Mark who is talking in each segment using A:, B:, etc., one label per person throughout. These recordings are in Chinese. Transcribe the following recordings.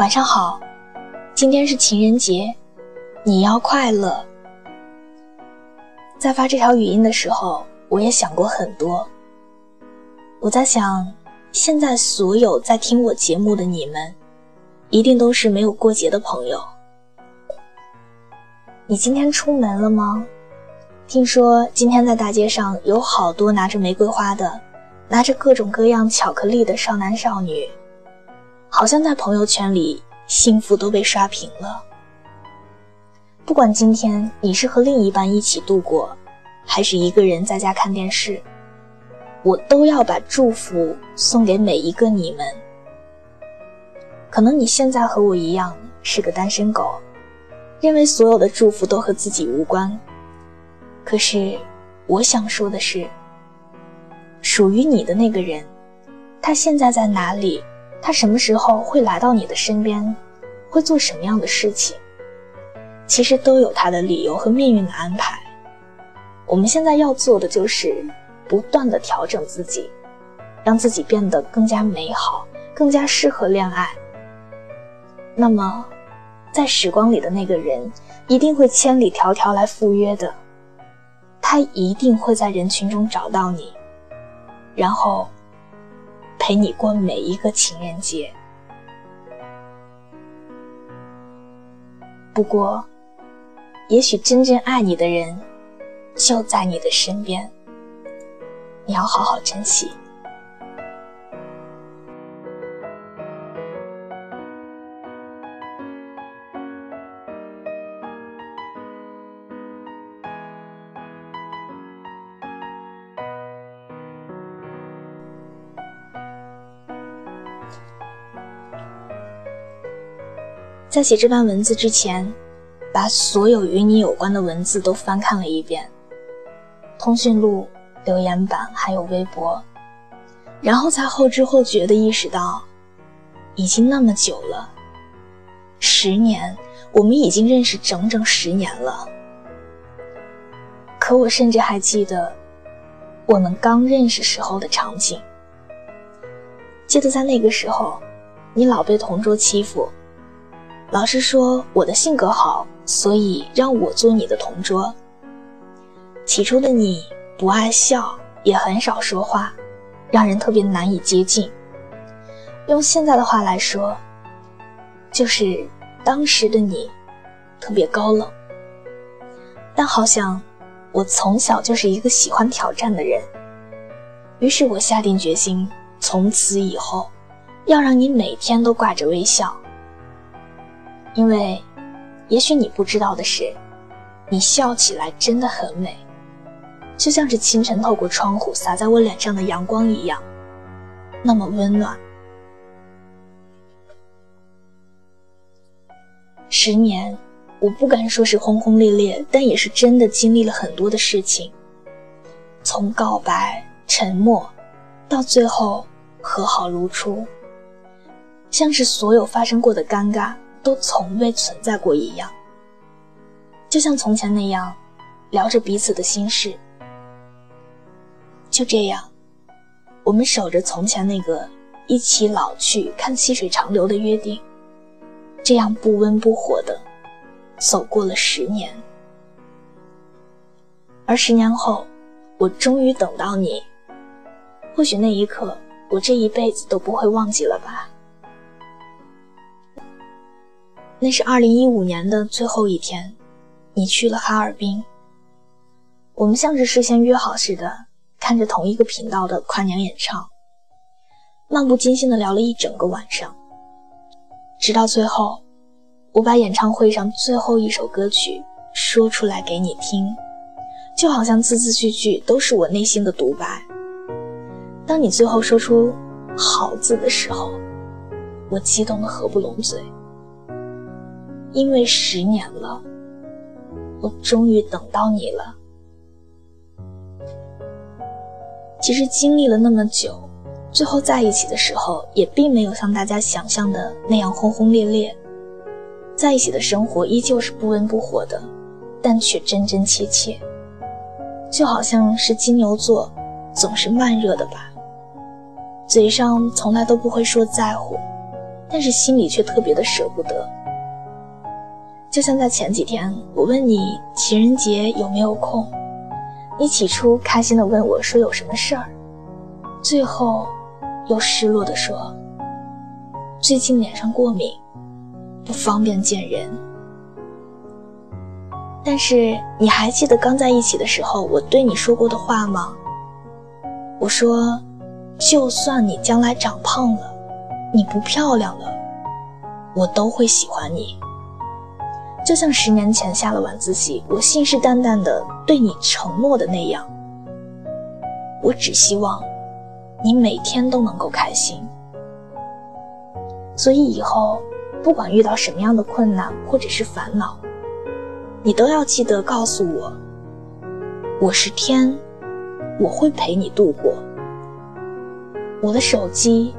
A: 晚上好，今天是情人节，你要快乐。在发这条语音的时候，我也想过很多。我在想，现在所有在听我节目的你们，一定都是没有过节的朋友。你今天出门了吗？听说今天在大街上有好多拿着玫瑰花的，拿着各种各样巧克力的少男少女。好像在朋友圈里，幸福都被刷屏了。不管今天你是和另一半一起度过，还是一个人在家看电视，我都要把祝福送给每一个你们。可能你现在和我一样是个单身狗，认为所有的祝福都和自己无关。可是，我想说的是，属于你的那个人，他现在在哪里？他什么时候会来到你的身边，会做什么样的事情？其实都有他的理由和命运的安排。我们现在要做的就是不断的调整自己，让自己变得更加美好，更加适合恋爱。那么，在时光里的那个人一定会千里迢迢来赴约的，他一定会在人群中找到你，然后。陪你过每一个情人节。不过，也许真正爱你的人就在你的身边，你要好好珍惜。在写这段文字之前，把所有与你有关的文字都翻看了一遍，通讯录、留言板还有微博，然后才后知后觉地意识到，已经那么久了，十年，我们已经认识整整十年了。可我甚至还记得，我们刚认识时候的场景。记得在那个时候，你老被同桌欺负。老师说我的性格好，所以让我做你的同桌。起初的你不爱笑，也很少说话，让人特别难以接近。用现在的话来说，就是当时的你特别高冷。但好像我从小就是一个喜欢挑战的人，于是我下定决心，从此以后要让你每天都挂着微笑。因为，也许你不知道的是，你笑起来真的很美，就像是清晨透过窗户洒在我脸上的阳光一样，那么温暖。十年，我不敢说是轰轰烈烈，但也是真的经历了很多的事情，从告白、沉默，到最后和好如初，像是所有发生过的尴尬。都从未存在过一样，就像从前那样，聊着彼此的心事。就这样，我们守着从前那个一起老去看细水长流的约定，这样不温不火的走过了十年。而十年后，我终于等到你，或许那一刻，我这一辈子都不会忘记了吧。那是二零一五年的最后一天，你去了哈尔滨。我们像是事先约好似的，看着同一个频道的跨年演唱，漫不经心的聊了一整个晚上。直到最后，我把演唱会上最后一首歌曲说出来给你听，就好像字字句句都是我内心的独白。当你最后说出“好”字的时候，我激动的合不拢嘴。因为十年了，我终于等到你了。其实经历了那么久，最后在一起的时候，也并没有像大家想象的那样轰轰烈烈。在一起的生活依旧是不温不火的，但却真真切切，就好像是金牛座总是慢热的吧。嘴上从来都不会说在乎，但是心里却特别的舍不得。就像在前几天，我问你情人节有没有空，你起初开心的问我说有什么事儿，最后又失落的说最近脸上过敏，不方便见人。但是你还记得刚在一起的时候我对你说过的话吗？我说，就算你将来长胖了，你不漂亮了，我都会喜欢你。就像十年前下了晚自习，我信誓旦旦的对你承诺的那样。我只希望，你每天都能够开心。所以以后，不管遇到什么样的困难或者是烦恼，你都要记得告诉我，我是天。我会陪你度过，我的手机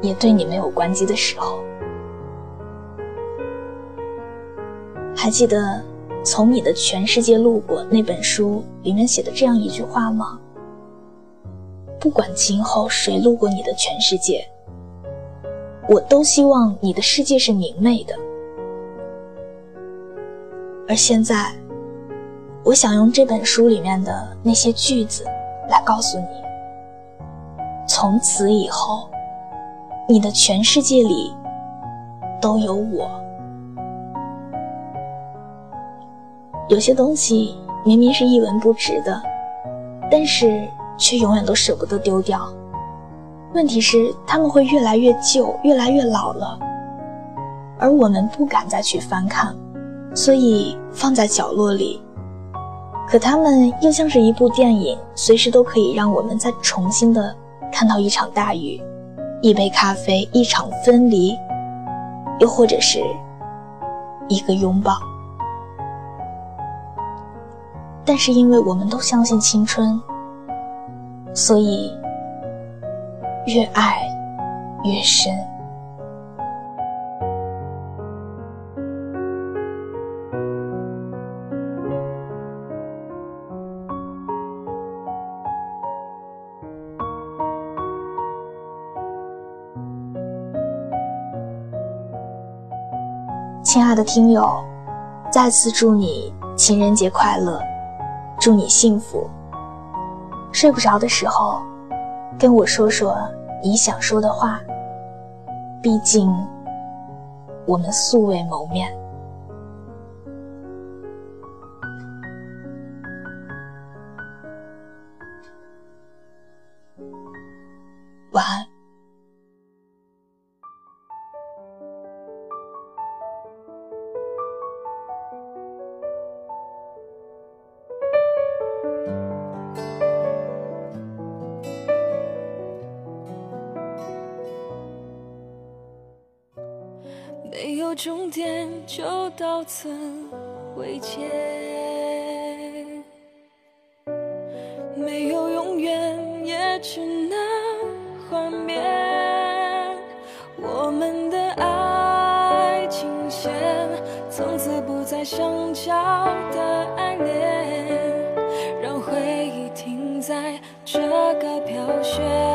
A: 也对你没有关机的时候。还记得《从你的全世界路过》那本书里面写的这样一句话吗？不管今后谁路过你的全世界，我都希望你的世界是明媚的。而现在，我想用这本书里面的那些句子。来告诉你，从此以后，你的全世界里都有我。有些东西明明是一文不值的，但是却永远都舍不得丢掉。问题是，他们会越来越旧，越来越老了，而我们不敢再去翻看，所以放在角落里。可他们又像是一部电影，随时都可以让我们再重新的看到一场大雨，一杯咖啡，一场分离，又或者是一个拥抱。但是因为我们都相信青春，所以越爱越深。亲爱的听友，再次祝你情人节快乐，祝你幸福。睡不着的时候，跟我说说你想说的话。毕竟，我们素未谋面。晚安。
B: 就到此为结；没有永远，也只能幻灭。我们的爱情线，从此不再相交的爱恋，让回忆停在这个飘雪。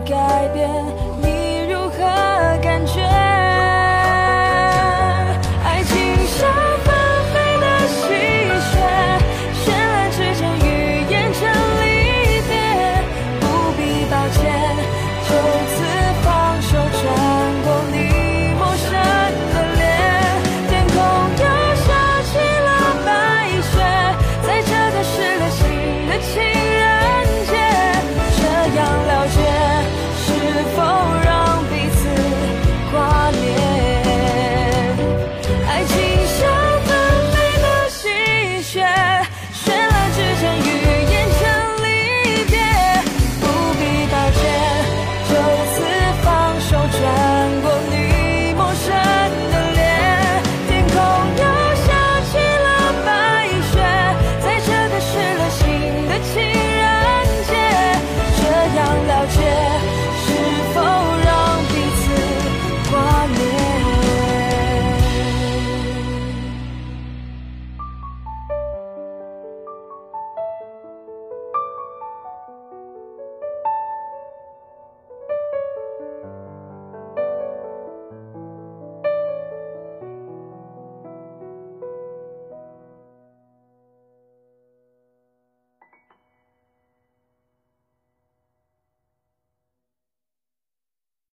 B: 改变你如何感觉？